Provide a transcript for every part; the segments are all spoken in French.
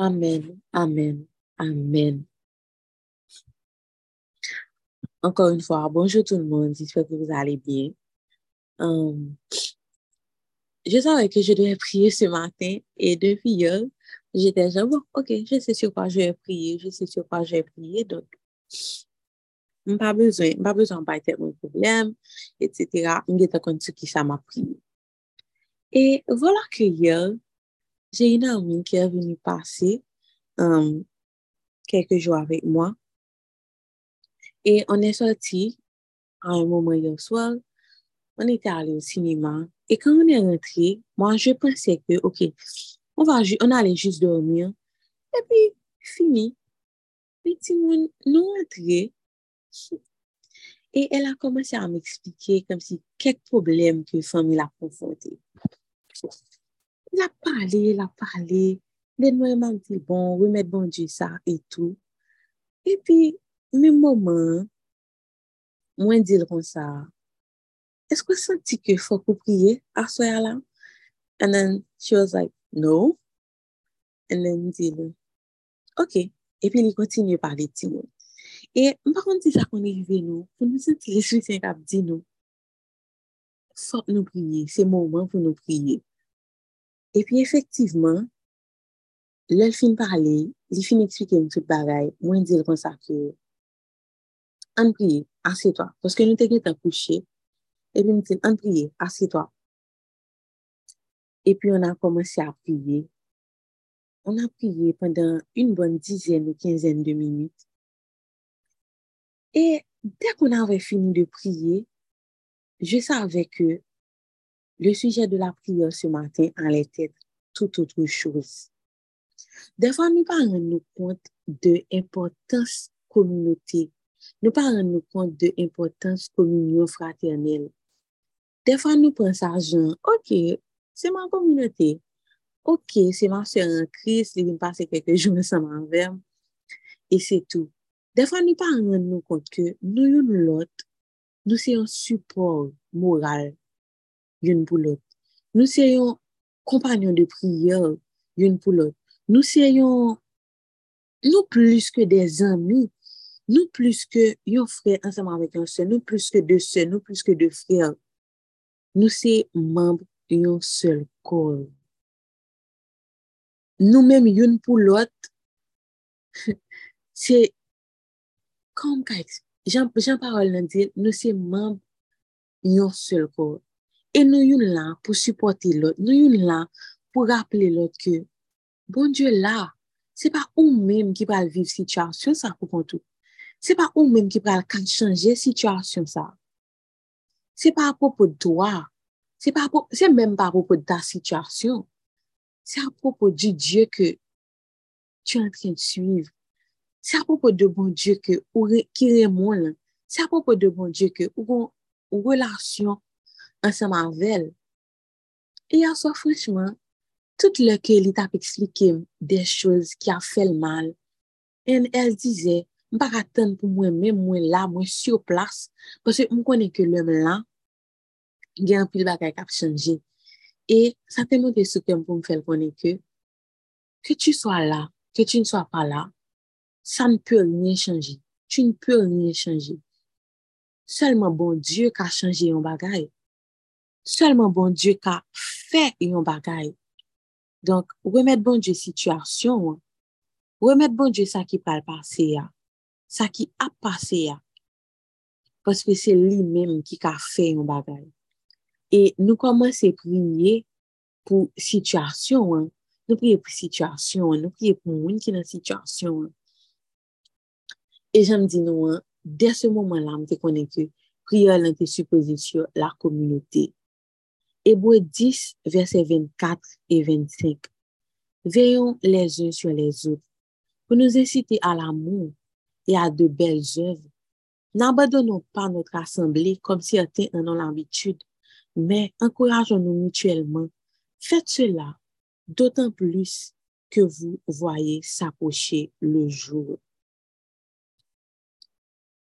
Amen, amen, amen. Encore une fois, bonjour tout le monde, j'espère que vous allez bien. Um, je savais que je devais prier ce matin et depuis hier, j'étais genre, bon, ok, je sais sur quoi je vais prier, je sais sur quoi je vais prier, donc, pas besoin, pas besoin parler de mon problème, etc. Je vais te qui ça m'a prié. Et voilà que hier, j'ai une amie qui est venue passer um, quelques jours avec moi. Et on est sorti à un moment hier soir. On était allé au cinéma. Et quand on est rentré, moi, je pensais que, OK, on, va, on allait juste dormir. Et puis, fini. Petit monde, nous rentré. Et elle a commencé à m'expliquer comme si quelques problèmes que famille a confronté. Il a parlé, il a parlé. Les noms m'ont dit, bon, remettre bon Dieu ça et tout. Et puis, même moment, moi, dire comme ça, est-ce que vous sentez qu'il faut que priez à ce là And then she was like, no. And then dit, OK. Et puis, il continue à parler de Timon. Et par contre, c'est ça qu'on est arrivé nous, pour nous sentir les soutiens qui dit nous, faut nous prier, c'est le moment pour nous prier. Et puis, effectivement, lèl fin pale, li fin eksplike m tout bagay, mwen dil kon sa ke, an priye, ase to, poske nou te gen ta kouche, epi m dil, an priye, ase to. Epi on a komanse a priye, on a priye pandan un bon dizen ou kinzen de minute. Et dek on avè fini de priye, je savè ke Le sujet de la prière ce matin en était tout autre chose. Des fois, nous ne parlons nous compte de l'importance communauté. Nous parlons nous compte de l'importance communion fraternelle. Des fois, nous pensons à ok, c'est ma communauté. Ok, c'est ma soeur en Christ, il vient passer quelques jours ensemble envers. Et c'est tout. Des fois, nous parlons nous compte que nous, nous l'autre, nous sommes un support moral yon pou lot. Nou se yon kompanyon de priyo yon pou lot. Nou se yon nou plus ke de zami, nou plus ke yon frè anseman avèk yon sè, nou plus ke de sè, nou plus ke de frè. Nou se mamb yon sel kol. Nou mèm yon pou lot, se, kom ka, jan parol nan di, nou se mamb yon sel kol. E nou yon la pou supporte lot, nou yon la pou rappele lot ke, bon Diyo la, se pa ou menm ki pral viv situasyon sa pou kontou. Se pa ou menm ki pral kan chanje situasyon sa. Se pa apropo doa, se, se menm pa apropo da situasyon, se apropo di Diyo ke tu an tren suiv. Se apropo de bon Diyo ke ou re, ki remon lan, se apropo de bon Diyo ke ou, ou relasyon ensemble avec elle. Et à ça franchement tout le ke li tap eksplike de chouz ki a fel mal, en el dize, mpa raten pou mwen men mwen la, mwen si yo plas, pwese mwen konen ke lèm lan, gen apil bagay kap chanje. E sa temote sou kem pou mwen fel konen ke, ke tu swa la, ke tu nswa pa la, sa npe rnye chanje. Tu npe rnye chanje. Selman bon Diyo ka chanje yon bagay. Selman bon Diyo ka fe yon bagay. Donk, remet bon Dje situasyon, remet bon Dje sa ki pal pase ya, sa ki ap pase ya, paske se li menm ki ka fe yon bagay. E nou koman se priye pou situasyon, nou priye pou situasyon, nou priye pou moun ki nan situasyon. E jan di nou, de se mouman la, mte konen ke priye lan te supozisyon la komunote. Hébreu 10, versets 24 et 25. Veillons les uns sur les autres pour nous inciter à l'amour et à de belles œuvres. N'abandonnons pas notre assemblée comme certains en ont l'habitude, mais encourageons-nous mutuellement. Faites cela d'autant plus que vous voyez s'approcher le jour.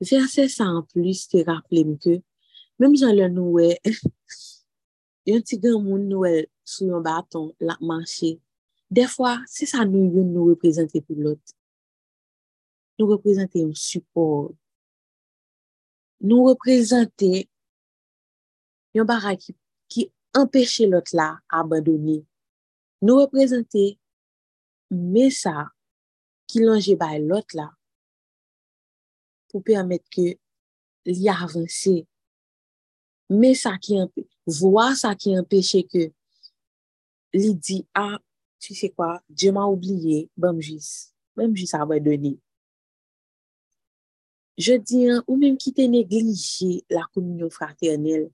Verset ça en plus te rappelle que même Jean le Noué yon ti gen moun nou el sou yon baton la manche. Defwa, se sa nou yon nou reprezenten pou lot. Nou reprezenten yon support. Nou reprezenten yon bara ki, ki empèche lot la abadouni. Nou reprezenten mesa ki lonje bay lot la pou permèt ke li avanse. Mesa ki empèche. vwa sa ki empèche ke li di, a, ah, tu se kwa, Dje ma oubliye, bèm jis, bèm jis avwe deni. Je di an, ou mèm ki te neglije la kominyon fraternel,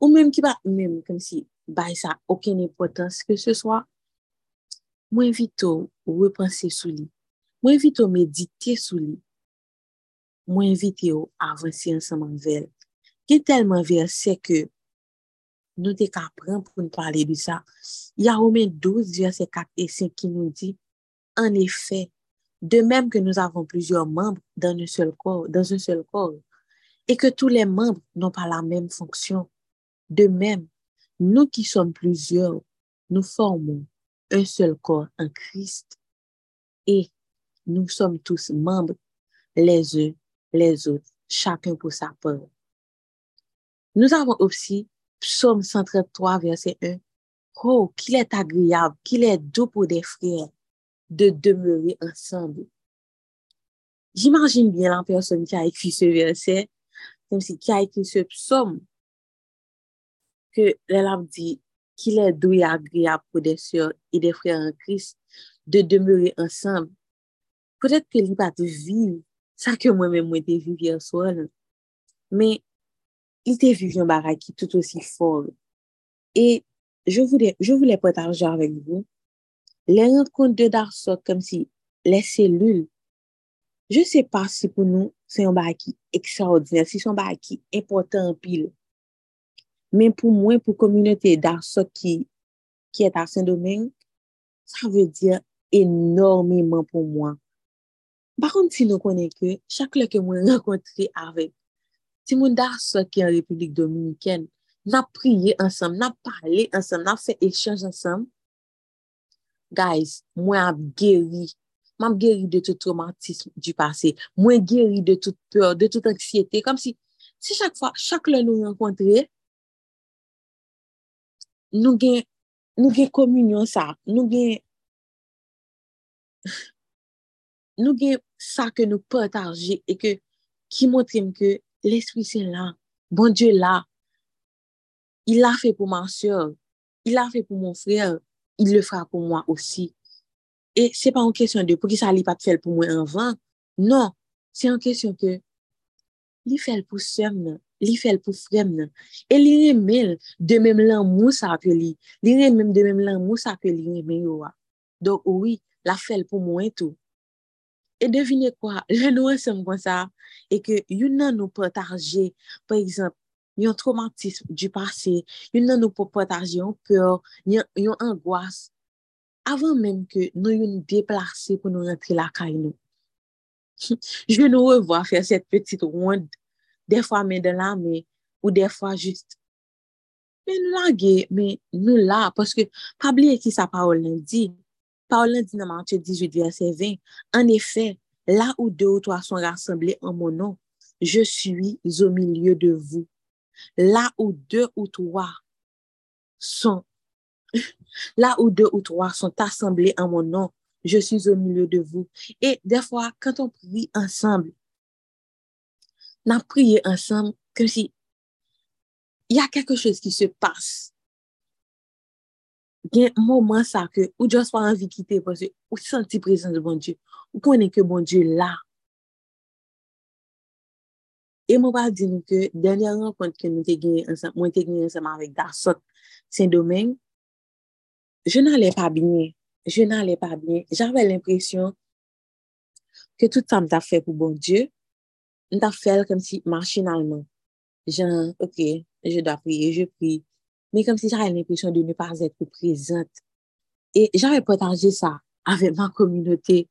ou mèm ki ba, mèm, kèm si bay sa okèn impotans ke se swa, mwen vitou repanse sou li, mwen vito medite sou li, mwen vite yo avansi ansaman vel. Ki telman verse ke nou te ka pran pou nou pale di sa. Ya Romain 12, verset 4 et 5 ki nou di, en efè, de mèm ke nou avon plusieurs membres dans un seul corps, et que tous les membres n'ont pas la mèm fonksyon, de mèm, nou ki som plusieurs, nou formons un seul corps en Christ, et nou som tous membres les uns les autres, chacun pou sa part. Nou avon aussi psaume 133, verset 1. Oh, qu'il est agréable, qu'il est doux pour des frères de demeurer ensemble. J'imagine bien la personne qui a écrit ce verset, comme si qui a écrit ce psaume, que l'élève dit qu'il est doux et agréable pour des sœurs et des frères en Christ de demeurer ensemble. Peut-être que l'il va te vivre, ça que moi-même moi te vivre hier soir, mais il te vive yon tout osi fol. Et je voulais partager avec vous les rencontres de Darsot comme si les cellules, je sais pas si pou nou c'est yon baray ki extraordinaire, si c'est yon baray ki important en pile. Men pou mwen, pou communauté Darsot ki est à Saint-Domingue, ça veut dire énormément pou mwen. Par contre, si nou konen ke, chak lè ke mwen rencontre avec Timoundas ki an Republik Dominiken, na priye ansam, na pale ansam, na fe echange ansam. Guys, mwen ap geri. Mwen ap geri de tout romantisme du pase. Mwen geri de tout peur, de tout anksiyete. Kom si, si chak fwa, chak lè nou renkontre, nou gen, nou gen komunyon sa, nou gen, nou gen sa ke nou potaje e ke ki montre ke l'esprit c'est là. Bon Dieu là. Il l'a fait pour ma soeur. Il l'a fait pour mon frère. Il le fera pour moi aussi. Et c'est pas en question de pour qui ça l'est pas fait pour moi en vain. Non. C'est en question que l'il fait pour soeur, l'il fait pour frère. Et l'il remet de même l'amour ça que l'il. L'il remet de même l'amour ça que l'il remet. Donc oui, l'a fait pour moi et tout. E devine kwa, le nou ansem kon sa, e ke yon nan nou potaje, par exemple, yon traumatisme du pase, yon nan nou potaje, yon peur, yon, yon angoas, avan menm ke nou yon deplase pou nou rentre la kay nou. Je nou revo a fè set petit ronde, defwa men de la me, ou defwa just, men nou la ge, men nou la, paske pabli e ki sa parol nan di, Paolan dit dans Matthieu 18, verset 20, En effet, là où deux ou trois sont rassemblés en mon nom, je suis au milieu de vous. Là où deux ou trois sont, là où deux ou trois sont assemblés en mon nom, je suis au milieu de vous. Et des fois, quand on prie ensemble, on a prié ensemble comme si il y a quelque chose qui se passe. gen mouman sa ke ou jos pa anvi kite pwase ou senti de bon Diyo. Ou konen ke bon Diyo la. E mou pa di nou ke denye an kont ke nou te genye ansam, mwen te gen ansama avik Darsot Saint-Domingue, je nan lè pa binye. Je nan lè pa binye. J'ave l'impresyon ke tout sa mta fe pou bon Diyo, mta fel kom si machinalman. Jan, ok, je da priye, je priye. mais comme si j'avais l'impression de ne pas être présente. Et j'avais partagé ça avec ma communauté.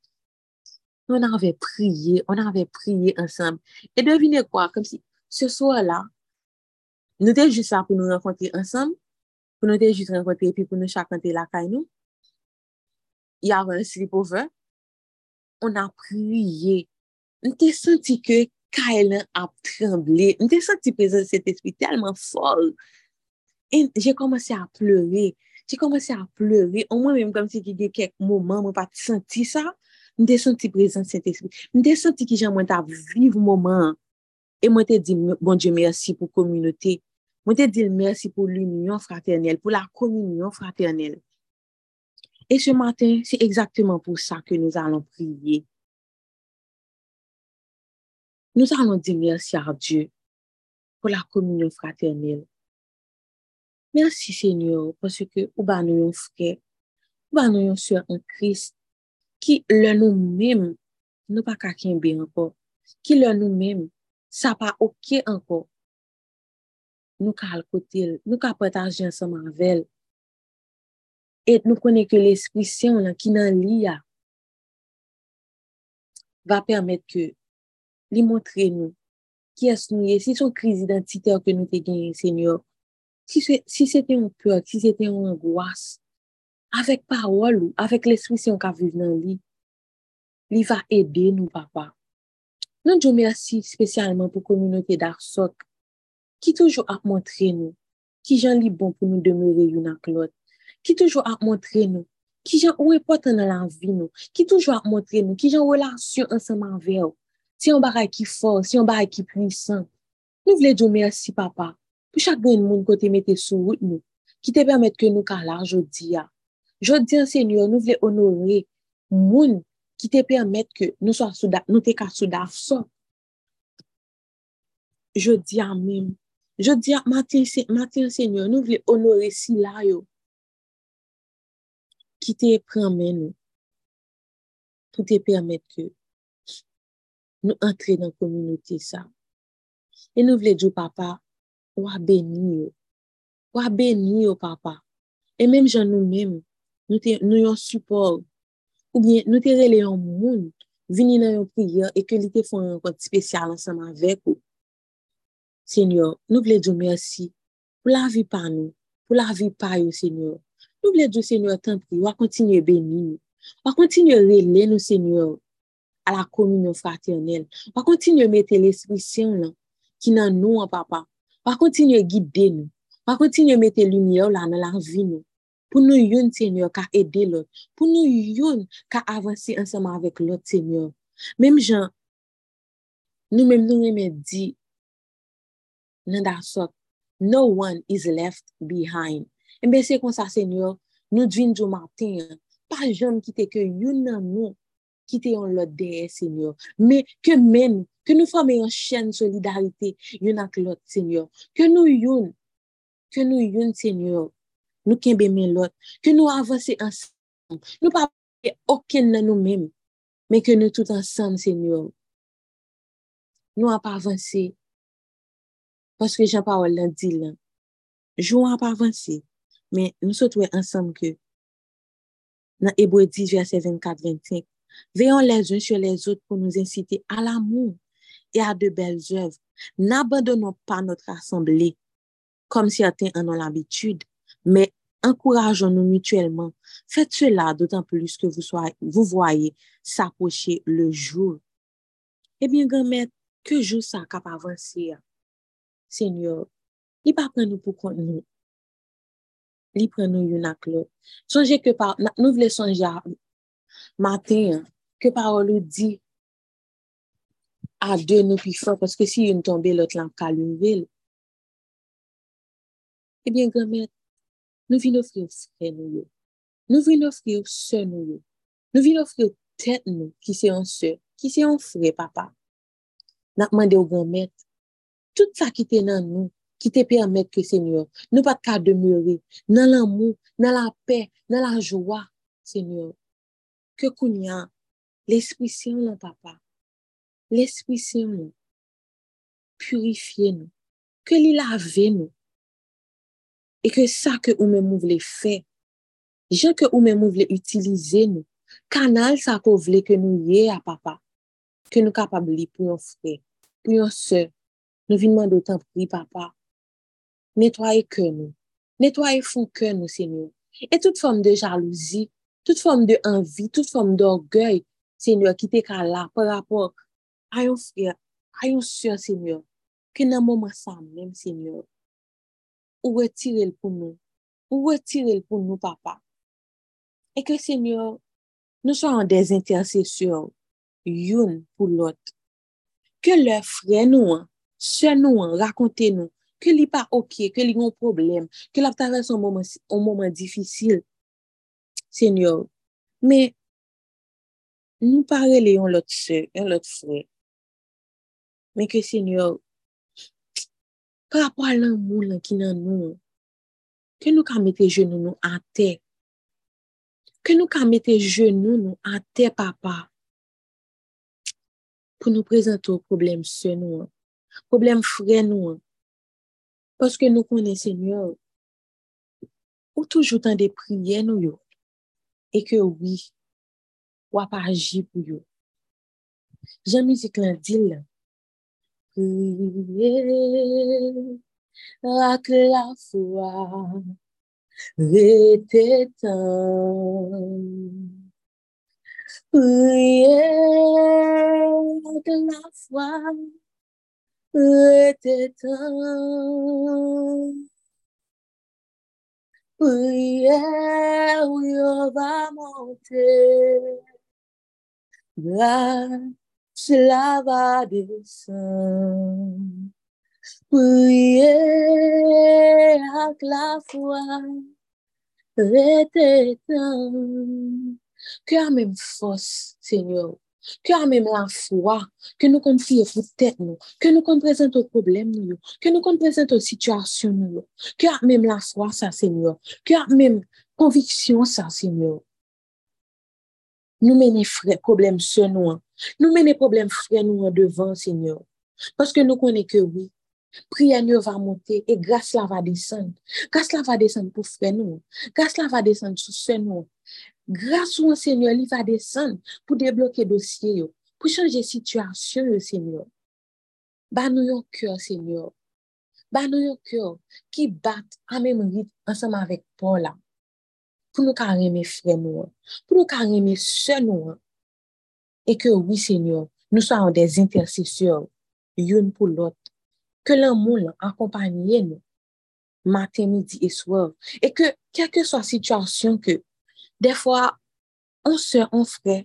On avait prié, on avait prié ensemble. Et devinez quoi, comme si ce soir-là, nous étions juste là pour nous rencontrer ensemble, pour nous juste rencontrer, et puis pour nous chanter la caille, nous. Il y avait un sleepover. On a prié. On a senti que Kailan a tremblé. On a senti présence cet esprit tellement fort. Telman fol. E jè komanse a pleure. Jè komanse a pleure. Ou mwen mèm kom se ki de kek mouman, mwen pati senti sa. N te senti prezant cet espri. N te senti ki jan mwen ta vive mouman. E mwen te di, bon Dieu, mersi pou kominote. Mwen te di, mersi pou l'union fraternel, pou la kominyon fraternel. E se matin, se exactement pou sa ke nou alon priye. Nou alon di mersi a Dieu pou la kominyon fraternel. Mersi, Senyor, pwese ke ou ba nou yon fke, ou ba nou yon sè an kris, ki lè nou mèm nou pa kakenbe anko, ki lè nou mèm sa pa okye anko. Nou ka al kotil, nou ka patajen sa manvel, et nou konen ke l'esprit sèon lan ki nan li ya, va permèt ke li montre nou ki es nou ye, si son kriz identitèr ke nou te genye, Senyor, si te yon pèr, si se te yon angoas, avèk parol ou, avèk l'esprit sèn ka vive nan li, li va ede nou, papa. Non jo mersi spesyalman pou kominote dar sok, ki toujou ap montre nou, ki jan li bon pou nou demere yon ak lot, ki toujou ap montre nou, ki jan ou potan nan la vi nou, ki toujou ap montre nou, ki jan ou e lansyon anseman veyo, si yon baray ki for, si yon baray ki pwisan. Nou vle jo mersi papa, pou chak gen moun kote mette sou wout nou, ki te permette ke nou ka la jodi ya. Jodi an senyor, nou vle onore moun, ki te permette ke nou te ka soudaf so. Je di a mim, je di a matin seigneur, nou vle onore si la yo, ki te premen nou, pou te permette ke nou entre nan komunite sa. Nou papa, wabeni yo. Wabeni yo, papa. E menm jan nou menm, nou, nou yon support. Ou bien, nou te rele yon moun, vini nan yon priya, e ke li te fon yon konti spesyal ansaman vek ou. Senyor, nou vle djou mersi pou la vi pa nou, pou la vi pa yo, senyor. Nou vle djou, senyor, tan pri, wakontinye beni nou. Wakontinye rele nou, senyor, a la kominyon fraternel. Wakontinye mette l'esprisyon lan, ki nan nou an papa. pa kontinye gide nou, pa kontinye mette lumiye ou la nan la vi nou, pou nou yon Seigneur, ka ede lot, pou nou yon ka avansi ansama avèk lot Seigneur. Mem jan, nou mem nou reme di, nan da sot, no one is left behind. Mbe se kon sa Seigneur, nou dvin jo maten, pa jom kite ke yon nan nou, kite yon lot deye Seigneur, me ke men Que nous formions une chaîne solidarité, une avec l'autre, Seigneur. Que nous une, que nous une, Seigneur. Nous qu'aimons l'autre. Que nous avancions ensemble. Nous pas aucun de nous-mêmes, mais que nous tous ensemble, Seigneur. Nous n'avons pas avancé. Parce que Jean-Paul l'a dit là. Jouons à pas avancer. Mais nous sommes ensemble que dans Hébreu 10, verset 24-25. Veillons les uns sur les autres pour nous inciter à l'amour et à de belles œuvres. N'abandonnons pas notre assemblée, comme certains en ont l'habitude, mais encourageons-nous mutuellement. Faites cela d'autant plus que vous, soyez, vous voyez s'approcher le jour. Eh bien, grand-mère, que jour ça capable avancer? Seigneur, il pas prendre nous pour compte nous. Il prend nous une à l'autre. Songez que par, nous voulons songer matin, que parole nous dit, a de nou pi fò, paske si yon tombe, lot lan kalumvel. Ebyen, eh gèmèt, nou vin ofri ou fè nou yo. Nou vin ofri ou sè nou yo. Nou vin ofri ou tèt nou, ki se yon sè, ki se yon fè, papa. Nakman de ou gèmèt, tout sa ki te nan nou, ki te permèt ke sènyor, nou pat ka demure, nan lan mou, nan la pè, nan la joa, sènyor. Ke koun ya, l'esprit sè yon lan papa, L'esprisyon nou. Purifiye nou. Ke li lave nou. E ke sa ke ou mou vle fe, jen ke ou men mou vle utilize nou, kanal sa ko vle ke nou ye a papa, ke nou kapab li pou yon fre, pou yon se, nou vinman do tan pri papa, netwaye ke nou, netwaye fon ke nou se nou, e tout fom de jalouzi tout fòm de anvi, tout fòm d'orgèy, Seigneur, ki te ka la, par rapport Ayon fya, ayon sya, semyon, ki nan mouman sa mèm, semyon, ou retirel pou nou, ou retirel pou nou, papa. E ke, semyon, nou sa an des intersesyon, youn pou lot. Ke lè fre nou an, sè nou an, rakonte nou, ke li pa okye, ke li yon problem, ke la ptare son mouman difisil, semyon. Me, nou pare le yon lot se, yon lot fre, men ke senyor, par apwa lan moun lan ki nan nou, ke nou ka mette jenou nou an te, ke nou ka mette jenou nou an te papa, pou nou prezento problem se nou problem fre nou paske nou konen senyor, ou toujou tan de priye nou yo, e ke oui, wap aji pou yo. Jan mizik lan dil lan, Priye ak la tan. Priye ak la tan. Prière où il va monter, la va descendre. Prière avec la foi, Que a même force, Seigneur. Que a même la foi, que nous confions pour tête nous, que nous présentons aux problèmes nous, que nous présentons aux situations nous, a même la foi ça Seigneur, que a même conviction ça Seigneur. Nous menons frères problèmes sur nous, nous menons problèmes frères nous devant Seigneur. Parce que nous connaissons que oui, prière nous va monter et grâce là va descendre. Grâce là va descendre pour frères nous. Grâce là va descendre sur ceux nous. Grâce au Seigneur, il va descendre pour débloquer dossier, pour changer situation, Seigneur. Ba nous yon cœur, Seigneur. Ba nous yon cœur qui bat en même pou nou ka reme fre nou an, pou nou ka reme se nou an, e ke oui, Seigneur, nou sa an des intersesyon, yon pou lot, ke lan moun lan akompanyen nou, maten, midi, e swav, e ke kelke so situasyon ke, defwa, an se, an fre,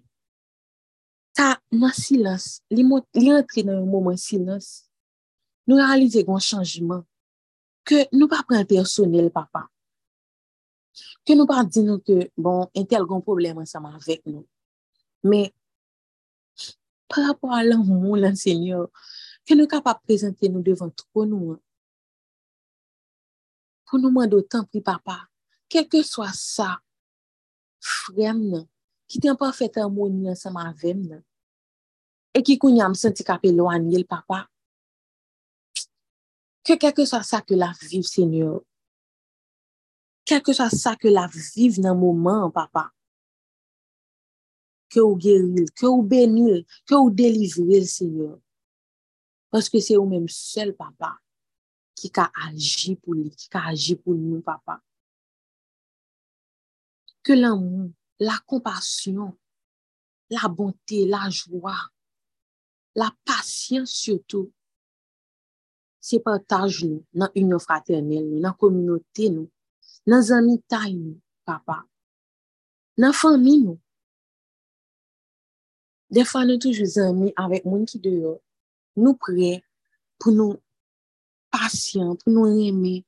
ta nan silans, li, mot, li entri nan yon mouman silans, nou realize yon chanjman, ke nou pa pren personel, papa, Ke nou pa di nou ke, bon, entel kon problem ansama avèk nou. Me, pa rapor a lan moun lan senyor, ke nou ka pa prezante nou devan tro nou an. Pou nou mando tan pri papa, kelke swa sa, frem nan, ki ten pa fet an moun nan sama avem nan, e ki koun yam senti kape lo an yel papa, ke kelke swa sa ke la viv senyor, kelke sa sa ke la viv nan mouman, papa, ke ou geril, ke ou benil, ke ou delivril, Seigneur. Paske se ou menm sel, papa, ki ka aji pou li, ki ka aji pou nou, papa. Ke l'amou, la kompasyon, la bonté, la jwa, la pasyans surtout, se partaj nou nan union fraternel nou, nan kominote nou, dans les amis nous, papa, la famille. Nous. Des fois, nous toujours amis avec gens qui nous prêts pour nous patients, pour nous aimer,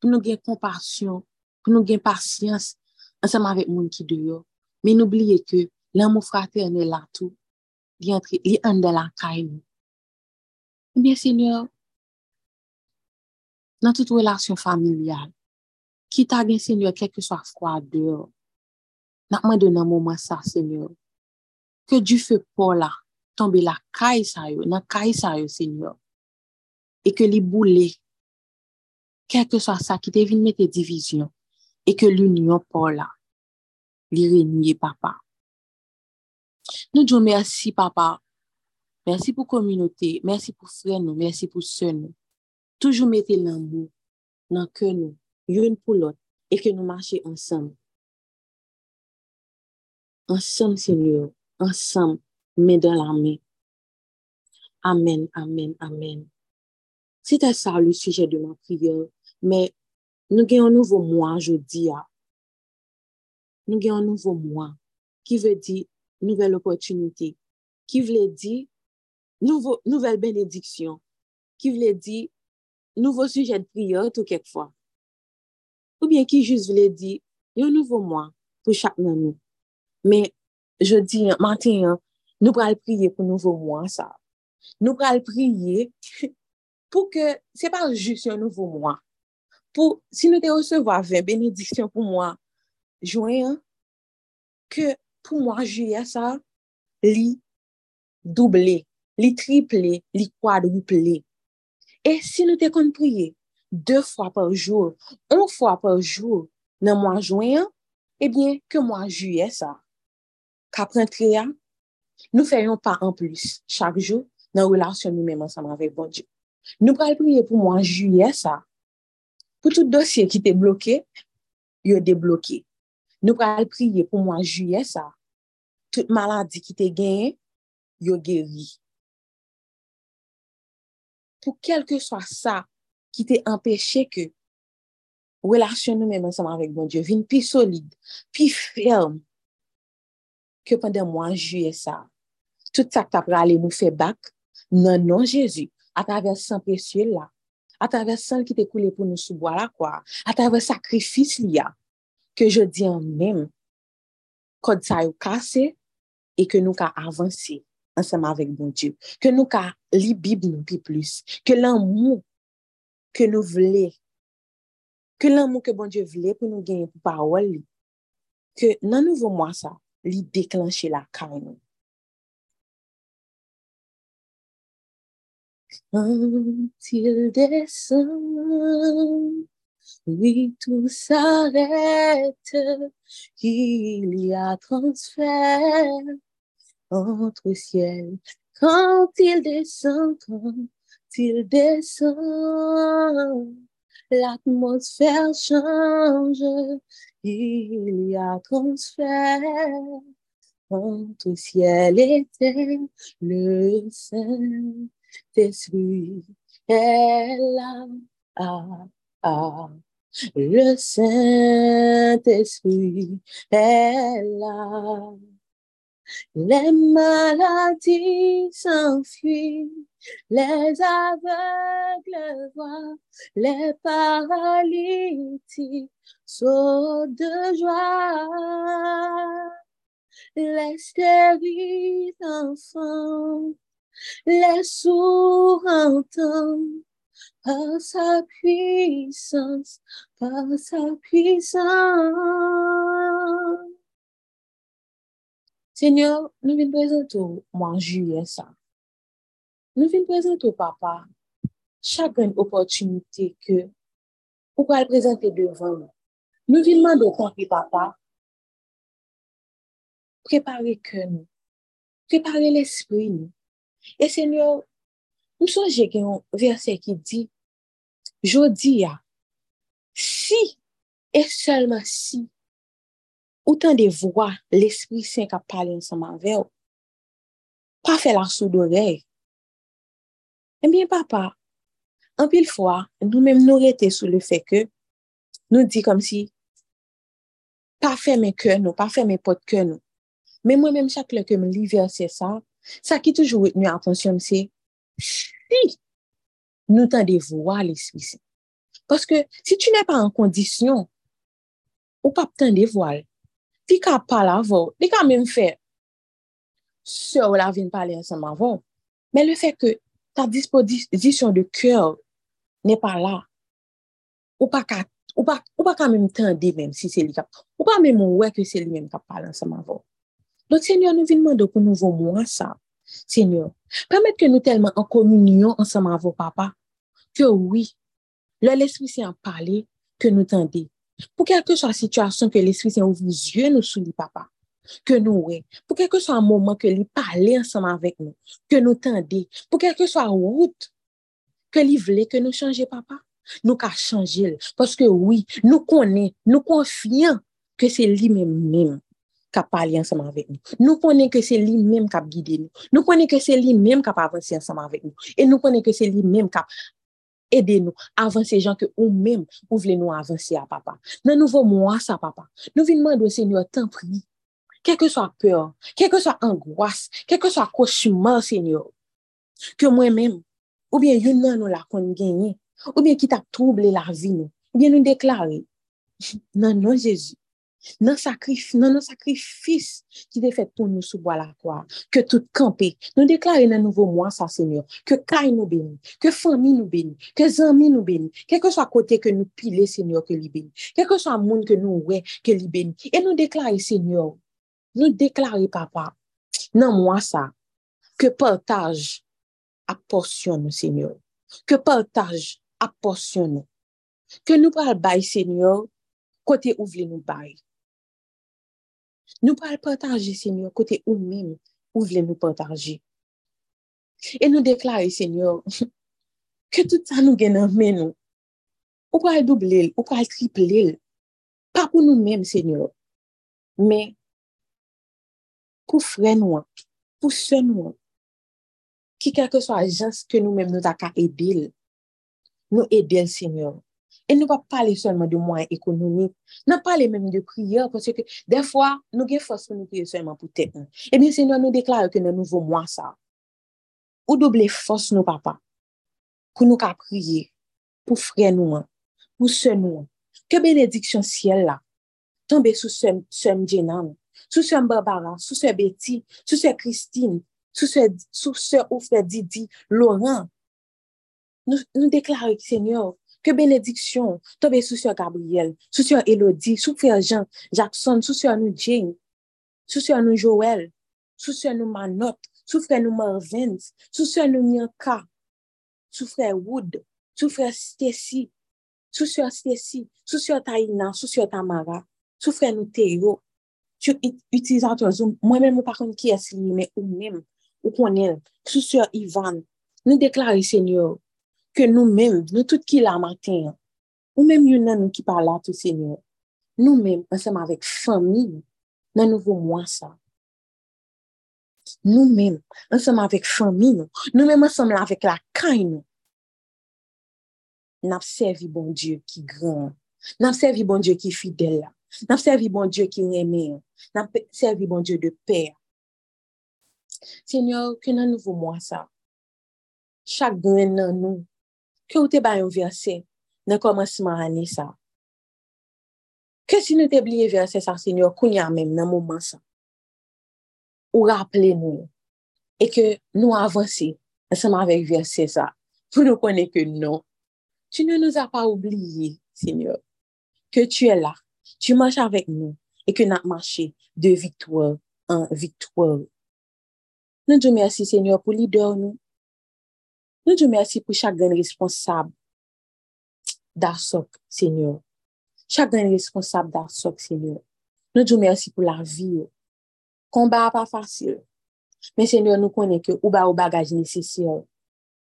pour nous avoir compassion, pour nous avoir patience ensemble avec moun qui dehors. Mais n'oubliez que l'amour fraternel là tout, il il en de la. Bien, Seigneur, dans toute relation familiale, t'a bien, Seigneur, quel que soit froid dehors, n'a pas donné un moment ça, Seigneur, que du feu pour là, tombe la caille ça yo, dans caille ça yo, Seigneur, et que les boulets, quel que soit ça, qui te vient mettre division, et que l'union pour là, li papa. Nous disons merci papa. Merci pour communauté, merci pour frère nous, merci pour sœur nous. Toujours mettre l'amour dans que nous, une pour l'autre, et que nous marchions ensemble. ensemble, Seigneur, ensemble, main dans la main. Amen, amen, amen. C'était ça le sujet de ma prière, mais nous avons un nouveau mois, je dis. Nous avons un nouveau mois qui veut dire nouvelle opportunité, qui veut dire nouveau, nouvelle bénédiction, qui veut dire nouveau sujet de prière tout quelquefois. ou bien ki jous vile di, yon nouvo mwa pou chak nan nou. Men, je di, maten, nou pral priye pou nouvo mwa sa. Nou pral priye pou ke, se pa jous yon nouvo mwa. Pou, si nou te osevo avè benediksyon pou mwa, jwen, ke pou mwa juye sa, li double, li triple, li kwadruple. E si nou te kon priye, 2 fwa par jour, 1 fwa par jour nan mwa jwen, ebyen ke mwa juye sa. Kap rentre ya, nou feyon pa an plus chak jou nan relasyon nou menman saman vek bon Diyo. Nou pral priye pou mwa juye sa, pou tout dosye ki te bloke, yo debloke. Nou pral priye pou mwa juye sa, tout maladi ki te genye, yo geri. Pou kelke swa sa qui t'a empêché que relation nous-mêmes ensemble avec bon Dieu vienne plus solide, plus ferme que pendant mois juillet ça. Tout ça que tu as aller nous faire bac, non, non, Jésus, à travers sang précieux là, à travers sang qui t'est coulé pour nous sous là, quoi, à travers sacrifice là, que je dis en même, quand ça cassé et que nous avons avancé ensemble avec bon Dieu, que nous avons li Bible nous plus, que l'amour que nous voulons, que l'amour que bon Dieu voulait pour nous gagner pour parole, que dans nouveau mois ça, li déclencher la carne. Quand il descend, oui, tout s'arrête, il y a transfert entre ciel. Quand il descend, il descend, l'atmosphère change, il y a transfert entre ciel et terre, le Saint-Esprit est là. Ah, ah. Le Saint-Esprit est là. Les maladies s'enfuient, les aveugles voient, les paralytiques sautent de joie. Les stériles enfants, les sourds entendent, par sa puissance, par sa puissance. Seigneur, nous venons présenter moi juillet ça. Nous venons présenter papa chaque opportunité que vous pouvez présenter devant nous. Nous venons demander papa, préparer que nous, préparer l'esprit nous. Et Seigneur, nous songe un verset qui dit, jodi ya, si et seulement si, autant de voix l'Esprit Saint qui parlé ensemble avec vous, pas faire la sourde oreille. Eh bien, papa, en pile fois, nous-mêmes nous étions sur le fait que nous dit comme si, pas fermer cœur nous, pas fermer porte cœur nous. Mais moi-même, chaque fois que je lis verset ça, ça qui toujours retenu attention, c'est si nous voir l'Esprit Saint. Parce que si tu n'es pas en condition, ou pas de voir, tu n'as pas la tu quand même fait ce ou la vie parler ensemble avant. Mais le fait que ta disposition de cœur n'est pas là, ou pas ou pas, ou pas quand même tendre même si c'est lui ou pas même ouais que c'est lui-même qui parle ensemble avant. Donc, Seigneur, nous venons demander pour nous voir ça. Seigneur, permettre que nous tellement en communion ensemble avec vos papas, que oui, l'Esprit Saint a parlé, que nous tendez. Pour quelque soit la situation que l'Esprit Saint ouvre les yeux nous sous les papa, que nous. Pour quelque soit moment que lui parler ensemble avec nous, que nous tendez. Pour quelque soit route que lui voulait que nous changions papa, nous qu'à changer. Parce que oui, nous connaissons, nous confions que c'est lui-même même kap pali anseman vek nou. Nou konen ke se li menm kap gide nou. Nou konen ke se li menm kap avansi anseman vek nou. E nou konen ke se li menm kap ede nou avansi jan ke ou menm ou vle nou avansi a papa. Nan nouvo mwa sa papa. Nou vinman do senyor tan pri. Kèke so a peur, kèke so a angwas, kèke so a koshuman senyor. Ke mwen menm, ou bien yon nan nou la kon genye, ou bien ki ta trouble la vi nou, ou bien nou deklare, nan nou Jezu, nan nan sakrifis ki te fet pou nou soubo la kwa, ke tout kampe, nou deklare nan nouvo mwa sa senyor, ke kay nou beni, ke fami nou beni, ke zami nou beni, keke so a kote ke nou pile senyor ke li beni, keke so a moun ke nou we ke li beni, e nou deklare senyor, nou deklare papa, nan mwa sa, ke partaj aporsyon nou senyor, ke partaj aporsyon nou, ke nou pral bay senyor, kote ou vle nou bay, Nou pral partaje, Senyor, kote ou mèm ou vle nou partaje. E nou deklare, Senyor, ke tout sa nou genan mè nou. Ou pral double, ou pral triple, pa pou nou mèm, Senyor, mè pou fre nou an, pou se nou an, ki kèkè so a jans ke nou mèm nou ta ka edil, nou edil, Senyor. E nou pa pale solman de mwen ekonomik. Nan pale menm de priyo. Pwese ke defwa nou gen fos pou nou priyo solman pou te. E bin se nou nou deklare ke nan nouvo mwen sa. Ou doble fos nou papa. Pou nou ka priye. Pou fre nou an. Pou se nou an. Ke benediksyon siel la. Tombe sou sem djenan. Sou sem barbara. Sou se beti. Sou se Christine. Sou se oufre didi. Laurent. Nou deklare senyor. Ke benediksyon, tobe sou syo Gabriel, sou syo Elodie, sou fè Jean, Jackson, sou syo nou Jane, sou syo nou Joël, sou syo nou Manot, sou fè nou Marvin, sou syo nou Nyanka, sou fè Wood, sou fè Stacy, sou syo Stacy, sou syo Taina, sou syo Tamara, sou fè nou Teyo, Syo utilizator Zoom, mwen men mwen pa kon ki es li, men ou men, ou konen, sou syo Ivan, nou deklari senyor, ke nou men, nou tout ki la matin, ou men yon nan nou ki parla tout Seigneur, nou men, ansem avèk fami, nan nou vou mwa sa. Nou men, ansem avèk fami nou, nou men ansem avèk la kay nou, napsevi bon Diyo ki gran, napsevi bon Diyo ki fidel la, Nap servi bon Diyo ki reme. Nap servi bon Diyo de per. Senyor, ke nan nouvo mwa sa? Chak gwen nan nou. Ke ou te bayon verse nan komanseman ane sa? Ke si nou te bliye verse sa, senyor, kounya men nan mouman sa? Ou rappele nou. E ke nou avansi anseman vek verse sa. Pou nou konen ke nou. Tu ne nou a pa oubliye, senyor, ke tu e la. Tu manche avek nou, e ke nan manche de vitouan an vitouan. Nou djou mersi, senyor, pou li dor nou, Nou djou mersi pou chak gen responsab da sok, senyor. Chak gen responsab da sok, senyor. Nou djou mersi pou la vi yo. Konba a pa fasil. Men senyor nou konen ke ou ba ou bagaj nesesyon.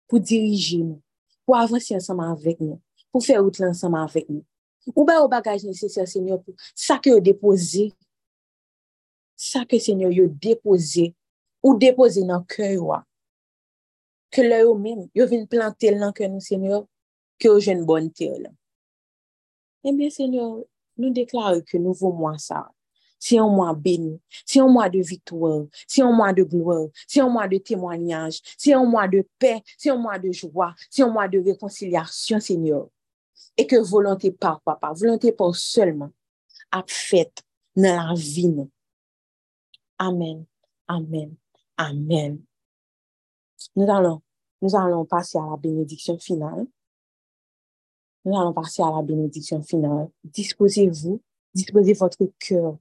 Pou diriji nou. Pou avansi ansama avek nou. Pou fe out lansama avek nou. Ou ba ou bagaj neseser, Senyor, pou sa ke yo depoze, sa ke Senyor yo depoze, ou depoze nan kè yo a. Ke lè yo mèm, yo vin plantel nan kè nou, Senyor, ke yo jen bon tè lan. Eh Ebyen, Senyor, nou deklare ke nou vou mwa sa. Si yon mwa beni, si yon mwa de vitouan, si yon mwa de glouan, si yon mwa de témoignaj, si yon mwa de pe, si yon mwa de jwa, si yon mwa de rekonsilyasyon, Senyor. E ke volante pa, papa, volante pa sèlman, ap fèt nan la vi nou. Amen, amen, amen. Nous allons, nous allons passer à la bénédiction finale. Nous allons passer à la bénédiction finale. Disposez-vous, disposez votre cœur.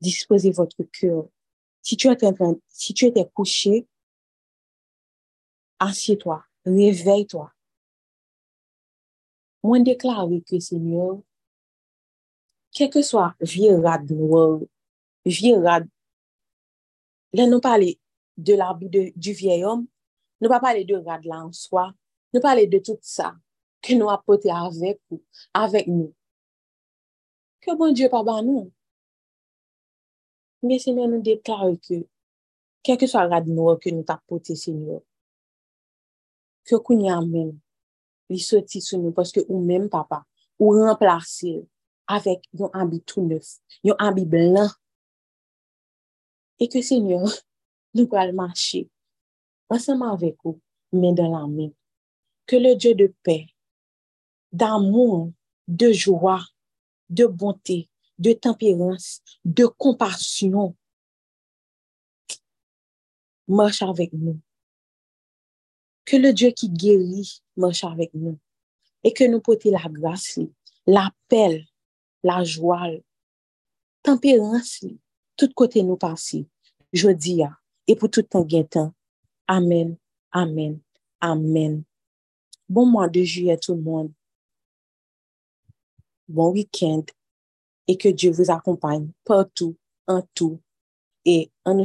Disposez votre cœur. Si tu étais, si tu étais couché, assieds-toi, réveille-toi. Moi, déclare que Seigneur, quel que soit vieux rad noir, vieux rad, là, nous parlons de l'arbi du viey om, nou pa pale de rad la an swa, nou pale de tout sa, ke nou apote avek ou, avek nou. Ke bon Diyo pa ban nou? Mais Seigneur, nous déclarons que, quel que soit rad nou que nous t'apporter, Seigneur, que qu'on y amène, li soti sou nous parce que ou même papa, ou remplacer avec un habit tout neuf, un habit blanc. Et que Seigneur, nous pourrons marcher ensemble avec vous, main dans la main. Que le Dieu de paix, d'amour, de joie, de bonté, de tempérance, de compassion marche avec nous. Que le Dieu qui guérit marche avec nous. Et que nous portions la grâce, la paix, la joie, tempérance, tout côté nous passer. Je dis, et pour tout temps, temps. Amen, amen, amen. Bon mois de juillet tout le monde. Bon week-end. Et que Dieu vous accompagne partout, en tout. Et en nous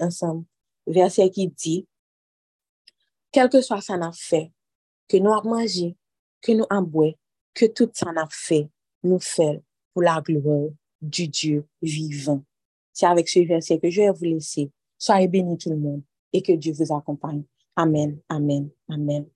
ensemble, verset qui dit, quel que soit ça n'a fait, que nous avons mangé, que nous avons boire, que tout ça n'a fait, nous fait pour la gloire du Dieu vivant. C'est avec ce verset que je vais vous laisser. Soyez bénis tout le monde et que Dieu vous accompagne. Amen, amen, amen.